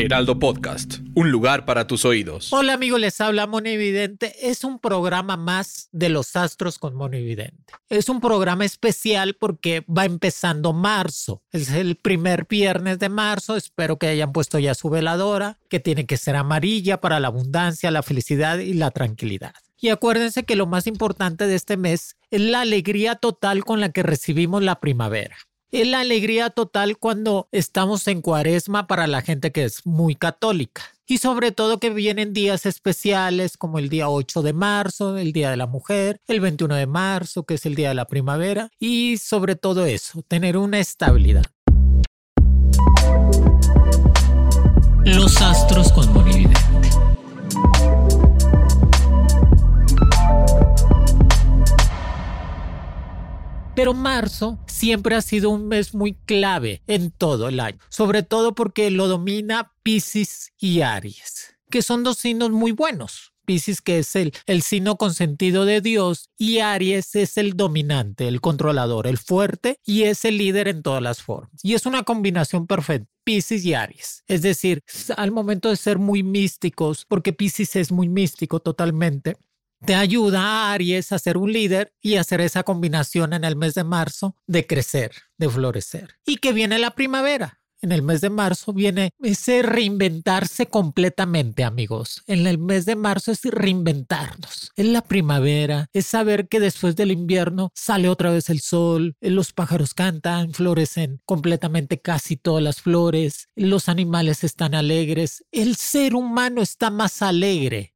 Heraldo Podcast, un lugar para tus oídos. Hola amigos, les habla Evidente. Es un programa más de los astros con Evidente. Es un programa especial porque va empezando marzo. Es el primer viernes de marzo. Espero que hayan puesto ya su veladora, que tiene que ser amarilla para la abundancia, la felicidad y la tranquilidad. Y acuérdense que lo más importante de este mes es la alegría total con la que recibimos la primavera. Es la alegría total cuando estamos en cuaresma para la gente que es muy católica. Y sobre todo que vienen días especiales como el día 8 de marzo, el Día de la Mujer, el 21 de marzo, que es el Día de la Primavera. Y sobre todo eso, tener una estabilidad. Los astros con Monividente. Pero marzo siempre ha sido un mes muy clave en todo el año, sobre todo porque lo domina Pisces y Aries, que son dos signos muy buenos. Pisces que es el, el signo consentido de Dios y Aries es el dominante, el controlador, el fuerte y es el líder en todas las formas. Y es una combinación perfecta. Pisces y Aries. Es decir, al momento de ser muy místicos, porque Pisces es muy místico totalmente, te ayuda Aries a ser un líder y hacer esa combinación en el mes de marzo de crecer, de florecer. Y que viene la primavera. En el mes de marzo viene ese reinventarse completamente, amigos. En el mes de marzo es reinventarnos. Es la primavera, es saber que después del invierno sale otra vez el sol, los pájaros cantan, florecen completamente casi todas las flores, los animales están alegres, el ser humano está más alegre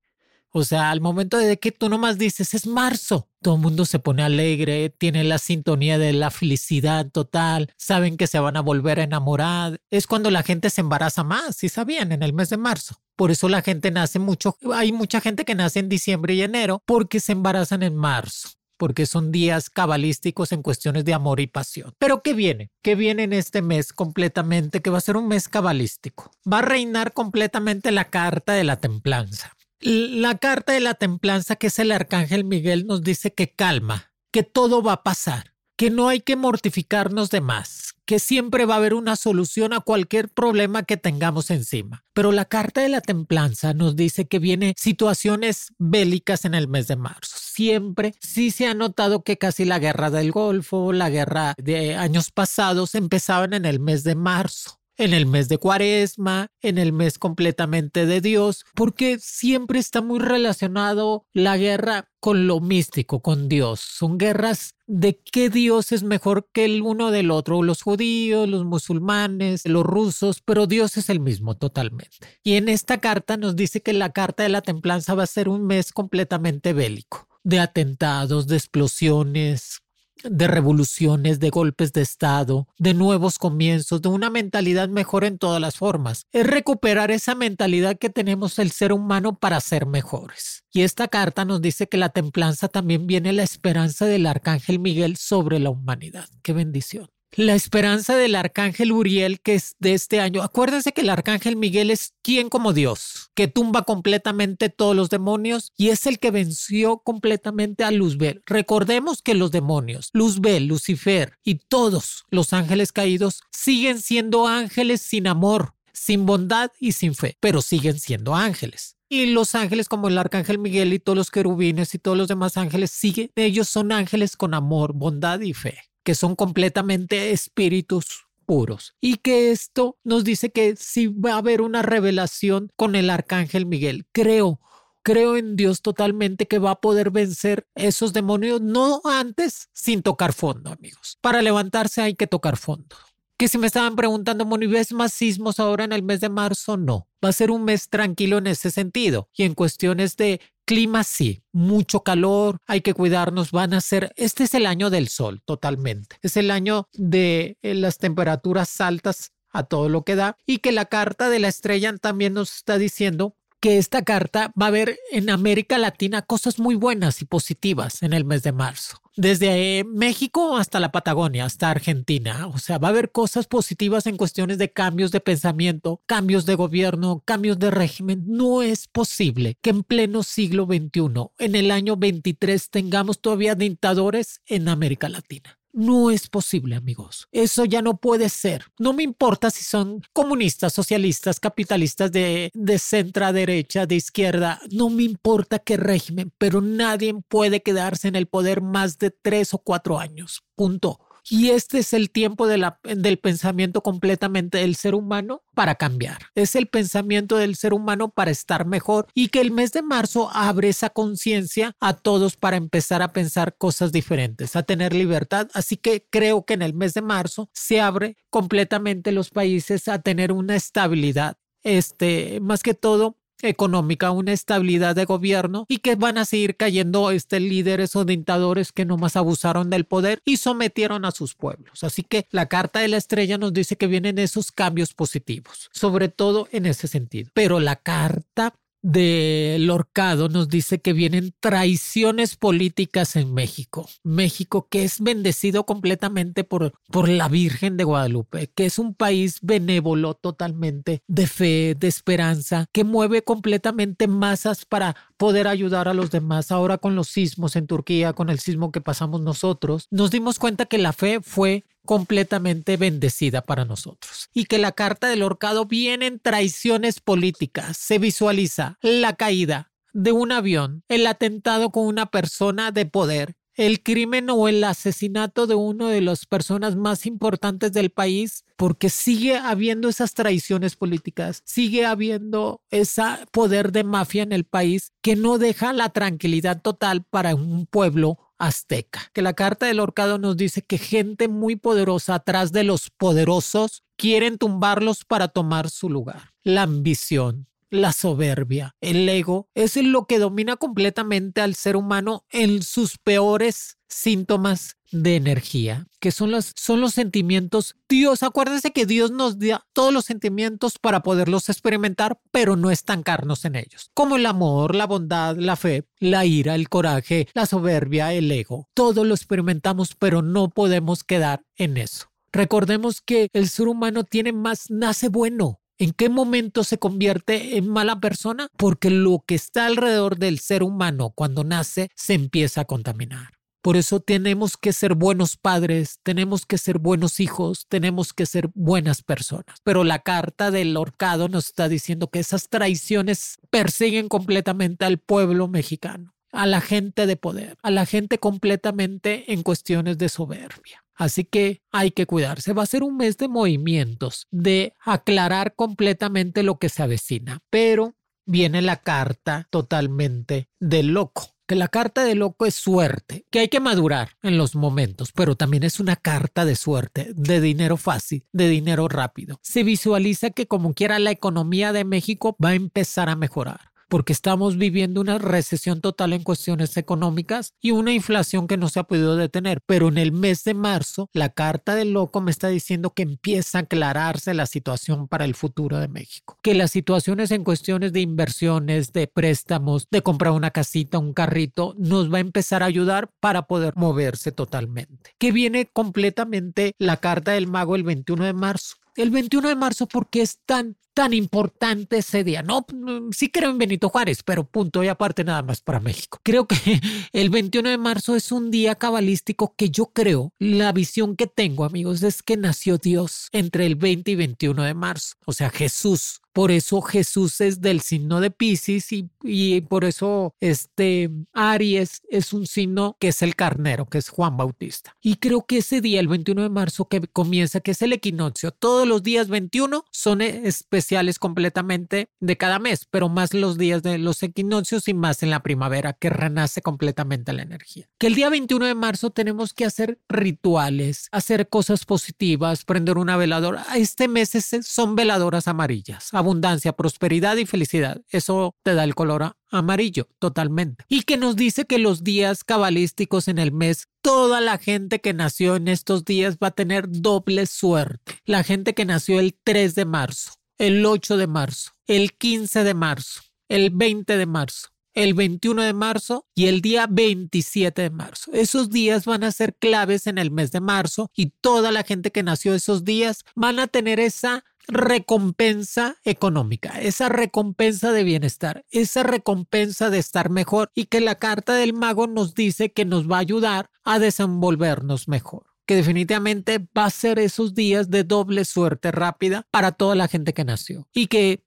o sea, al momento de que tú nomás dices, es marzo, todo el mundo se pone alegre, tiene la sintonía de la felicidad total, saben que se van a volver a enamorar. Es cuando la gente se embaraza más, si sabían, en el mes de marzo. Por eso la gente nace mucho, hay mucha gente que nace en diciembre y enero porque se embarazan en marzo porque son días cabalísticos en cuestiones de amor y pasión. Pero ¿qué viene? ¿Qué viene en este mes completamente? Que va a ser un mes cabalístico. Va a reinar completamente la carta de la templanza. La carta de la templanza, que es el arcángel Miguel, nos dice que calma, que todo va a pasar, que no hay que mortificarnos de más, que siempre va a haber una solución a cualquier problema que tengamos encima. Pero la carta de la templanza nos dice que viene situaciones bélicas en el mes de marzo. Siempre sí se ha notado que casi la guerra del Golfo, la guerra de años pasados empezaban en el mes de marzo en el mes de cuaresma, en el mes completamente de Dios, porque siempre está muy relacionado la guerra con lo místico, con Dios. Son guerras de qué Dios es mejor que el uno del otro, los judíos, los musulmanes, los rusos, pero Dios es el mismo totalmente. Y en esta carta nos dice que la carta de la templanza va a ser un mes completamente bélico, de atentados, de explosiones, de revoluciones, de golpes de Estado, de nuevos comienzos, de una mentalidad mejor en todas las formas. Es recuperar esa mentalidad que tenemos el ser humano para ser mejores. Y esta carta nos dice que la templanza también viene la esperanza del arcángel Miguel sobre la humanidad. Qué bendición la esperanza del arcángel Uriel que es de este año. Acuérdense que el arcángel Miguel es quien como Dios, que tumba completamente todos los demonios y es el que venció completamente a Luzbel. Recordemos que los demonios, Luzbel, Lucifer y todos los ángeles caídos siguen siendo ángeles sin amor, sin bondad y sin fe, pero siguen siendo ángeles. Y los ángeles como el arcángel Miguel y todos los querubines y todos los demás ángeles siguen, ellos son ángeles con amor, bondad y fe que son completamente espíritus puros. Y que esto nos dice que si va a haber una revelación con el arcángel Miguel. Creo, creo en Dios totalmente que va a poder vencer esos demonios, no antes sin tocar fondo, amigos. Para levantarse hay que tocar fondo. Que si me estaban preguntando, Moni, ¿ves más sismos ahora en el mes de marzo? No. Va a ser un mes tranquilo en ese sentido. Y en cuestiones de clima, sí. Mucho calor, hay que cuidarnos. Van a ser. Este es el año del sol, totalmente. Es el año de eh, las temperaturas altas a todo lo que da. Y que la carta de la estrella también nos está diciendo que esta carta va a ver en América Latina cosas muy buenas y positivas en el mes de marzo. Desde eh, México hasta la Patagonia, hasta Argentina. O sea, va a haber cosas positivas en cuestiones de cambios de pensamiento, cambios de gobierno, cambios de régimen. No es posible que en pleno siglo XXI, en el año 23, tengamos todavía dictadores en América Latina. No es posible, amigos. Eso ya no puede ser. No me importa si son comunistas, socialistas, capitalistas de, de centro derecha, de izquierda. No me importa qué régimen, pero nadie puede quedarse en el poder más de tres o cuatro años. Punto. Y este es el tiempo de del pensamiento completamente del ser humano para cambiar. Es el pensamiento del ser humano para estar mejor y que el mes de marzo abre esa conciencia a todos para empezar a pensar cosas diferentes, a tener libertad. Así que creo que en el mes de marzo se abre completamente los países a tener una estabilidad. Este, más que todo, económica, una estabilidad de gobierno y que van a seguir cayendo este, líderes o dictadores que nomás abusaron del poder y sometieron a sus pueblos. Así que la carta de la estrella nos dice que vienen esos cambios positivos, sobre todo en ese sentido. Pero la carta de Lorcado nos dice que vienen traiciones políticas en México. México que es bendecido completamente por, por la Virgen de Guadalupe, que es un país benévolo totalmente, de fe, de esperanza, que mueve completamente masas para poder ayudar a los demás. Ahora con los sismos en Turquía, con el sismo que pasamos nosotros, nos dimos cuenta que la fe fue completamente bendecida para nosotros. Y que la carta del horcado viene en traiciones políticas. Se visualiza la caída de un avión, el atentado con una persona de poder, el crimen o el asesinato de uno de las personas más importantes del país, porque sigue habiendo esas traiciones políticas, sigue habiendo ese poder de mafia en el país que no deja la tranquilidad total para un pueblo azteca. Que la carta del horcado nos dice que gente muy poderosa atrás de los poderosos quieren tumbarlos para tomar su lugar. La ambición, la soberbia, el ego, es lo que domina completamente al ser humano en sus peores síntomas de energía, que son los, son los sentimientos. Dios, acuérdense que Dios nos da todos los sentimientos para poderlos experimentar, pero no estancarnos en ellos, como el amor, la bondad, la fe, la ira, el coraje, la soberbia, el ego. Todo lo experimentamos, pero no podemos quedar en eso. Recordemos que el ser humano tiene más, nace bueno, ¿En qué momento se convierte en mala persona? Porque lo que está alrededor del ser humano cuando nace se empieza a contaminar. Por eso tenemos que ser buenos padres, tenemos que ser buenos hijos, tenemos que ser buenas personas. Pero la carta del horcado nos está diciendo que esas traiciones persiguen completamente al pueblo mexicano, a la gente de poder, a la gente completamente en cuestiones de soberbia. Así que hay que cuidarse. Va a ser un mes de movimientos, de aclarar completamente lo que se avecina. Pero viene la carta totalmente del loco que la carta de loco es suerte, que hay que madurar en los momentos, pero también es una carta de suerte, de dinero fácil, de dinero rápido. Se visualiza que como quiera la economía de México va a empezar a mejorar porque estamos viviendo una recesión total en cuestiones económicas y una inflación que no se ha podido detener. Pero en el mes de marzo, la carta del loco me está diciendo que empieza a aclararse la situación para el futuro de México. Que las situaciones en cuestiones de inversiones, de préstamos, de comprar una casita, un carrito, nos va a empezar a ayudar para poder moverse totalmente. Que viene completamente la carta del mago el 21 de marzo el 21 de marzo porque es tan, tan importante ese día. No, sí creo en Benito Juárez, pero punto y aparte nada más para México. Creo que el 21 de marzo es un día cabalístico que yo creo, la visión que tengo amigos es que nació Dios entre el 20 y 21 de marzo. O sea, Jesús Por eso Jesús es del signo de Pisces y, y por eso este Aries es un signo que es el carnero, que es Juan Bautista. Y creo que ese día, el 21 de marzo, que comienza, que es el equinoccio, todos los días 21 son especiales completamente de cada mes, pero más los días de los equinoccios y más en la primavera, que renace completamente la energía. Que el día 21 de marzo tenemos que hacer rituales, hacer cosas positivas, prender una veladora. Este mes son veladoras amarillas, abundancia, prosperidad y felicidad. Eso te da el color amarillo totalmente. Y que nos dice que los días cabalísticos en el mes, toda la gente que nació en estos días va a tener doble suerte. La gente que nació el 3 de marzo, el 8 de marzo, el 15 de marzo, el 20 de marzo el 21 de marzo y el día 27 de marzo. Esos días van a ser claves en el mes de marzo y toda la gente que nació esos días van a tener esa recompensa económica, esa recompensa de bienestar, esa recompensa de estar mejor y que la carta del mago nos dice que nos va a ayudar a desenvolvernos mejor que definitivamente va a ser esos días de doble suerte rápida para toda la gente que nació y que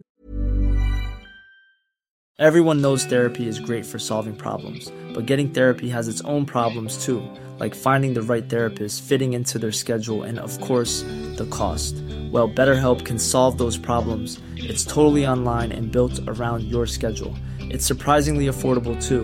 Everyone knows therapy is great for solving problems, but getting therapy has its own problems too, like finding the right therapist, fitting into their schedule, and of course, the cost. Well, BetterHelp can solve those problems. It's totally online and built around your schedule. It's surprisingly affordable too.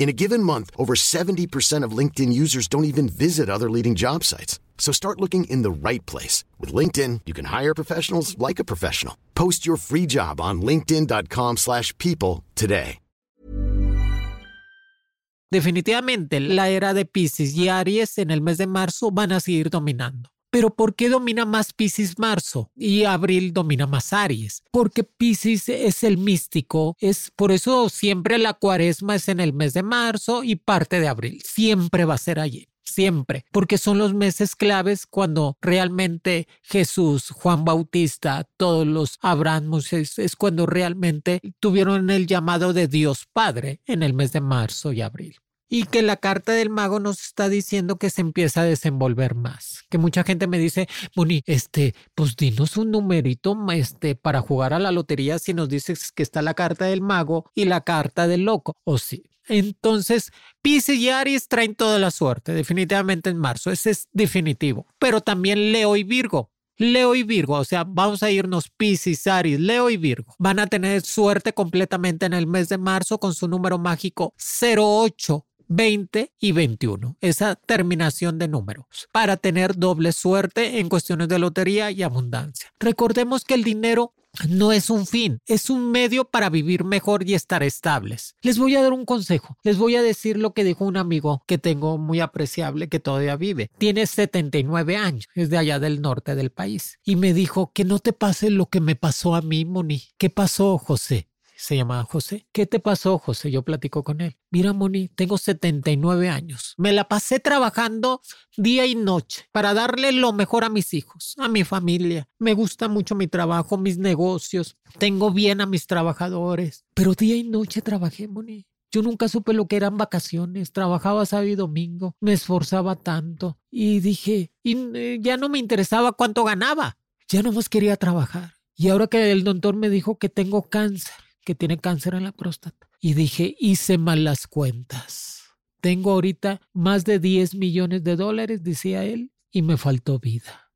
In a given month, over 70% of LinkedIn users don't even visit other leading job sites. So start looking in the right place. With LinkedIn, you can hire professionals like a professional. Post your free job on linkedin.com slash people today. Definitivamente, la era de Pisces y Aries en el mes de marzo van a seguir dominando. Pero ¿por qué domina más Pisces marzo y abril domina más Aries? Porque Pisces es el místico, es por eso siempre la cuaresma es en el mes de marzo y parte de abril, siempre va a ser allí siempre, porque son los meses claves cuando realmente Jesús, Juan Bautista, todos los Abraham, es cuando realmente tuvieron el llamado de Dios Padre en el mes de marzo y abril y que la carta del mago nos está diciendo que se empieza a desenvolver más. Que mucha gente me dice, Moni, este, pues dinos un numerito este, para jugar a la lotería si nos dices que está la carta del mago y la carta del loco. O sí. Entonces, Pisces y Aries traen toda la suerte, definitivamente en marzo. Ese es definitivo. Pero también Leo y Virgo. Leo y Virgo, o sea, vamos a irnos Pisces, Aries, Leo y Virgo. Van a tener suerte completamente en el mes de marzo con su número mágico 08 20 y 21, esa terminación de números, para tener doble suerte en cuestiones de lotería y abundancia. Recordemos que el dinero no es un fin, es un medio para vivir mejor y estar estables. Les voy a dar un consejo, les voy a decir lo que dijo un amigo que tengo muy apreciable que todavía vive. Tiene 79 años, es de allá del norte del país. Y me dijo que no te pase lo que me pasó a mí, Moni. ¿Qué pasó, José? Se llama José. ¿Qué te pasó, José? Yo platico con él. Mira, Moni, tengo 79 años. Me la pasé trabajando día y noche para darle lo mejor a mis hijos, a mi familia. Me gusta mucho mi trabajo, mis negocios. Tengo bien a mis trabajadores. Pero día y noche trabajé, Moni. Yo nunca supe lo que eran vacaciones, trabajaba sábado y domingo, me esforzaba tanto y dije, y eh, ya no me interesaba cuánto ganaba, ya no más quería trabajar. Y ahora que el doctor me dijo que tengo cáncer, que tiene cáncer en la próstata. Y dije, hice mal las cuentas. Tengo ahorita más de 10 millones de dólares, decía él, y me faltó vida.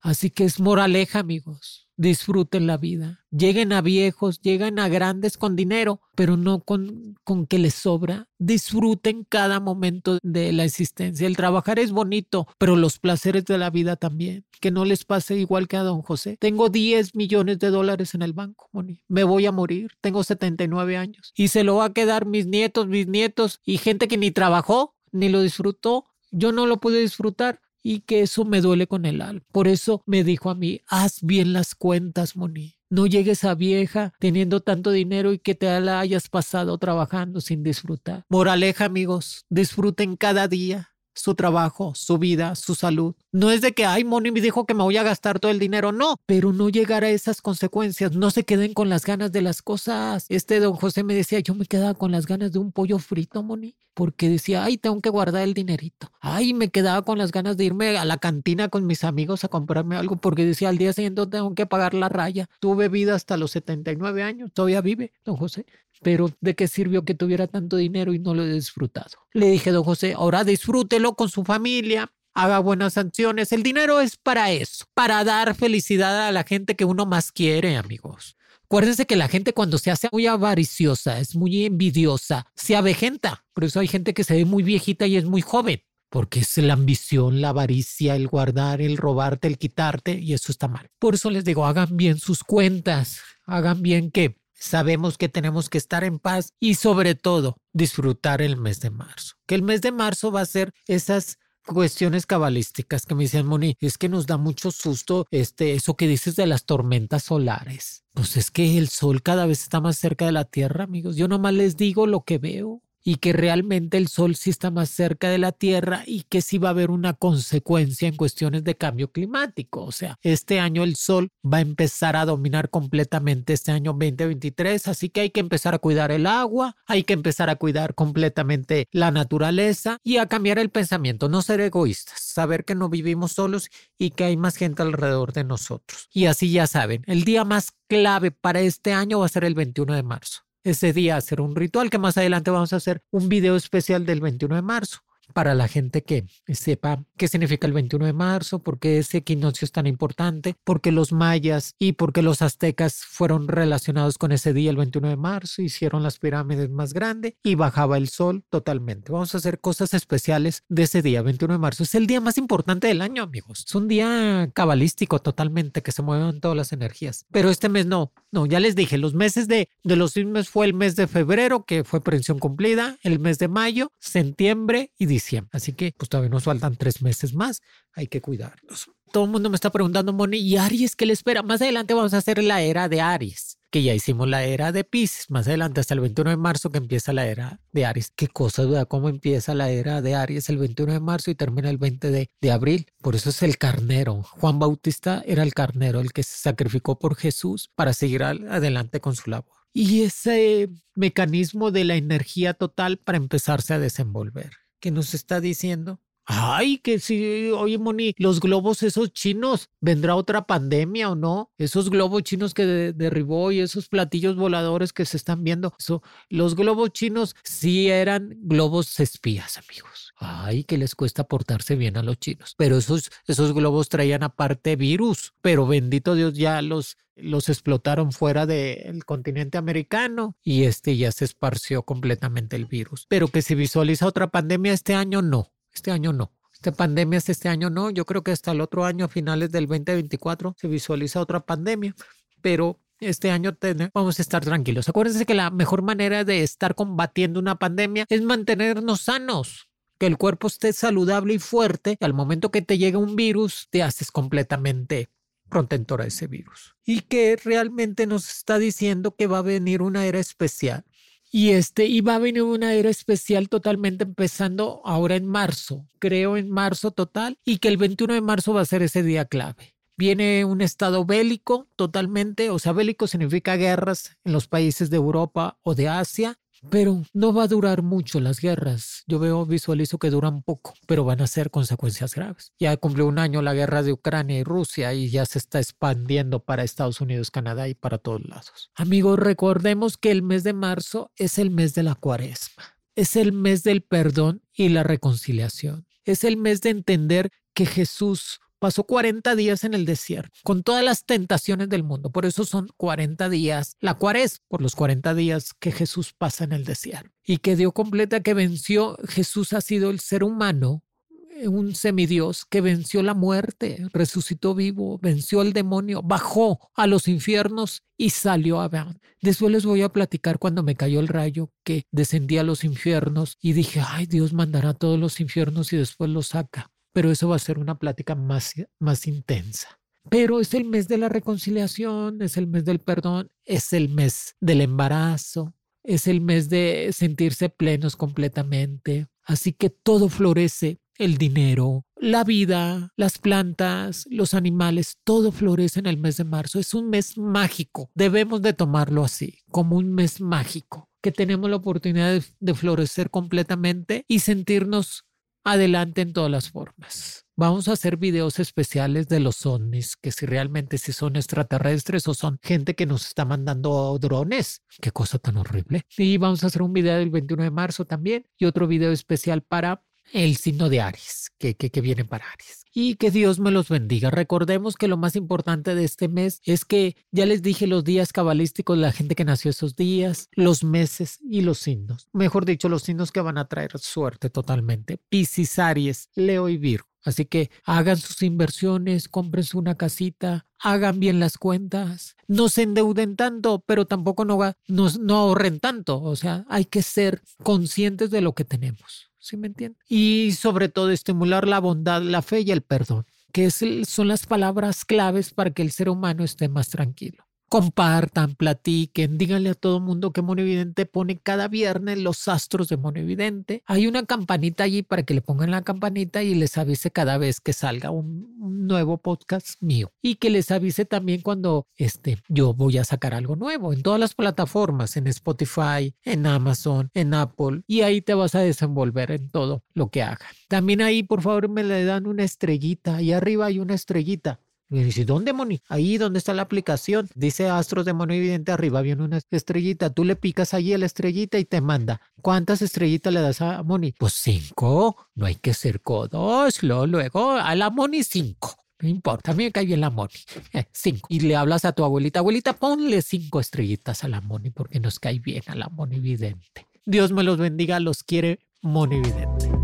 Así que es moraleja, amigos disfruten la vida. Lleguen a viejos, lleguen a grandes con dinero, pero no con, con que les sobra. Disfruten cada momento de la existencia. El trabajar es bonito, pero los placeres de la vida también. Que no les pase igual que a don José. Tengo 10 millones de dólares en el banco, Moni. Me voy a morir. Tengo 79 años. Y se lo va a quedar mis nietos, mis nietos y gente que ni trabajó, ni lo disfrutó. Yo no lo pude disfrutar y que eso me duele con el alma. Por eso me dijo a mí, haz bien las cuentas, Moni. No llegues a vieja teniendo tanto dinero y que te la hayas pasado trabajando sin disfrutar. Moraleja, amigos, disfruten cada día su trabajo, su vida, su salud. No es de que, ay, Moni me dijo que me voy a gastar todo el dinero, no, pero no llegar a esas consecuencias, no se queden con las ganas de las cosas. Este don José me decía, yo me quedaba con las ganas de un pollo frito, Moni, porque decía, ay, tengo que guardar el dinerito. Ay, me quedaba con las ganas de irme a la cantina con mis amigos a comprarme algo, porque decía, al día siguiente tengo que pagar la raya. Tuve vida hasta los 79 años, todavía vive, don José pero ¿de qué sirvió que tuviera tanto dinero y no lo he disfrutado? Le dije, don José, ahora disfrútelo con su familia, haga buenas sanciones. El dinero es para eso, para dar felicidad a la gente que uno más quiere, amigos. Acuérdense que la gente cuando se hace muy avariciosa, es muy envidiosa, se avejenta. Por eso hay gente que se ve muy viejita y es muy joven, porque es la ambición, la avaricia, el guardar, el robarte, el quitarte, y eso está mal. Por eso les digo, hagan bien sus cuentas, hagan bien que Sabemos que tenemos que estar en paz y sobre todo disfrutar el mes de marzo. Que el mes de marzo va a ser esas cuestiones cabalísticas que me dicen, Moni, es que nos da mucho susto este, eso que dices de las tormentas solares. Pues es que el sol cada vez está más cerca de la Tierra, amigos. Yo nomás les digo lo que veo y que realmente el Sol sí está más cerca de la Tierra y que sí va a haber una consecuencia en cuestiones de cambio climático. O sea, este año el Sol va a empezar a dominar completamente este año 2023, así que hay que empezar a cuidar el agua, hay que empezar a cuidar completamente la naturaleza y a cambiar el pensamiento, no ser egoístas, saber que no vivimos solos y que hay más gente alrededor de nosotros. Y así ya saben, el día más clave para este año va a ser el 21 de marzo ese día hacer un ritual que más adelante vamos a hacer un video especial del 21 de marzo para la gente que sepa qué significa el 21 de marzo, por qué ese equinoccio es tan importante, por qué los mayas y por qué los aztecas fueron relacionados con ese día, el 21 de marzo, hicieron las pirámides más grandes y bajaba el sol totalmente. Vamos a hacer cosas especiales de ese día, 21 de marzo. Es el día más importante del año, amigos. Es un día cabalístico totalmente que se mueven todas las energías. Pero este mes no, no, ya les dije, los meses de, de los signos fue el mes de febrero, que fue pensión cumplida, el mes de mayo, septiembre y diciembre Así que pues todavía nos faltan tres meses más. Hay que cuidarnos. Todo el mundo me está preguntando, Moni, ¿y Aries qué le espera? Más adelante vamos a hacer la era de Aries que ya hicimos la era de Pisces, más adelante hasta el 21 de marzo que empieza la era de Aries. Qué cosa, duda, cómo empieza la era de Aries el 21 de marzo y termina el 20 de, de abril. Por eso es el carnero. Juan Bautista era el carnero, el que se sacrificó por Jesús para seguir adelante con su labor. Y ese mecanismo de la energía total para empezarse a desenvolver que nos está diciendo. Ay, que si, oye, Moni, los globos esos chinos, ¿vendrá otra pandemia o no? Esos globos chinos que derribó y esos platillos voladores que se están viendo. Eso, los globos chinos sí eran globos espías, amigos. Ay, que les cuesta portarse bien a los chinos. Pero esos, esos globos traían aparte virus. Pero bendito Dios, ya los los explotaron fuera del continente americano y este ya se esparció completamente el virus. Pero que se visualiza otra pandemia este año, no. Este año no. Esta pandemia es este año, no. Yo creo que hasta el otro año, a finales del 2024, se visualiza otra pandemia. Pero este año vamos a estar tranquilos. Acuérdense que la mejor manera de estar combatiendo una pandemia es mantenernos sanos que el cuerpo esté saludable y fuerte, al momento que te llega un virus, te haces completamente contentora ese virus y que realmente nos está diciendo que va a venir una era especial. Y este, y va a venir una era especial totalmente empezando ahora en marzo, creo en marzo total, y que el 21 de marzo va a ser ese día clave. Viene un estado bélico totalmente, o sea, bélico significa guerras en los países de Europa o de Asia, pero no va a durar mucho las guerras. Yo veo, visualizo que duran poco, pero van a ser consecuencias graves. Ya cumplió un año la guerra de Ucrania y Rusia y ya se está expandiendo para Estados Unidos, Canadá y para todos lados. Amigos, recordemos que el mes de marzo es el mes de la cuaresma. Es el mes del perdón y la reconciliación. Es el mes de entender que Jesús pasó 40 días en el desierto, con todas las tentaciones del mundo. Por eso son 40 días, la cuaresma, por los 40 días que Jesús pasa en el desierto. Y que dio completa que venció, Jesús ha sido el ser humano, eh, un semidios que venció la muerte, resucitó vivo, venció al demonio, bajó a los infiernos y salió a ver. Después les voy a platicar cuando me cayó el rayo que descendía a los infiernos y dije, ay, Dios mandará a todos los infiernos y después los saca pero eso va a ser una plática más, más intensa. Pero es el mes de la reconciliación, es el mes del perdón, es el mes del embarazo, es el mes de sentirse plenos completamente. Así que todo florece, el dinero, la vida, las plantas, los animales, todo florece en el mes de marzo. Es un mes mágico. Debemos de tomarlo así, como un mes mágico, que tenemos la oportunidad de, de florecer completamente y sentirnos adelante en todas las formas. Vamos a hacer videos especiales de los ovnis, que si realmente si son extraterrestres o son gente que nos está mandando drones. Qué cosa tan horrible. Y vamos a hacer un video el 21 de marzo también y otro video especial para el signo de Aries, que, que, que, viene para Aries. Y que Dios me los bendiga. Recordemos que lo más importante de este mes es que ya les dije los días cabalísticos de la gente que nació esos días, los meses y los signos. Mejor dicho, los signos que van a traer suerte totalmente. Piscis, Aries, Leo y Virgo. Así que hagan sus inversiones, cómprense una casita, hagan bien las cuentas, no se endeuden tanto, pero tampoco no, no, no ahorren tanto. O sea, hay que ser conscientes de lo que tenemos. ¿Sí me? Y sobre todo estimular la bondad, la fe y el perdón, que es son las palabras claves para que el ser humano esté más tranquilo compartan, platiquen, díganle a todo mundo que Monividente pone cada viernes los astros de Monividente. Hay una campanita allí para que le pongan la campanita y les avise cada vez que salga un, nuevo podcast mío y que les avise también cuando este, yo voy a sacar algo nuevo en todas las plataformas, en Spotify, en Amazon, en Apple y ahí te vas a desenvolver en todo lo que haga. También ahí por favor me le dan una estrellita, ahí arriba hay una estrellita y dice, ¿dónde, Moni? Ahí donde está la aplicación. Dice Astros de Mono Evidente, arriba viene una estrellita. Tú le picas allí a la estrellita y te manda. ¿Cuántas estrellitas le das a Moni? Pues cinco. No hay que ser codos. Luego a la Moni cinco. No importa, a mí me cae bien la Moni. Eh, cinco. Y le hablas a tu abuelita, abuelita, ponle cinco estrellitas a la Moni porque nos cae bien a la Moni Vidente. Dios me los bendiga, los quiere Moni Vidente.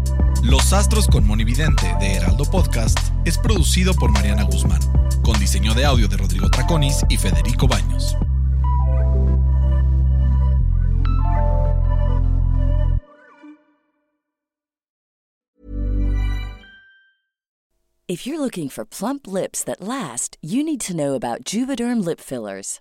Los Astros con Monividente de Heraldo Podcast es producido por Mariana Guzmán, con diseño de audio de Rodrigo Traconis y Federico Baños. If you're looking for plump lips that last, you need to know about Juvederm lip fillers.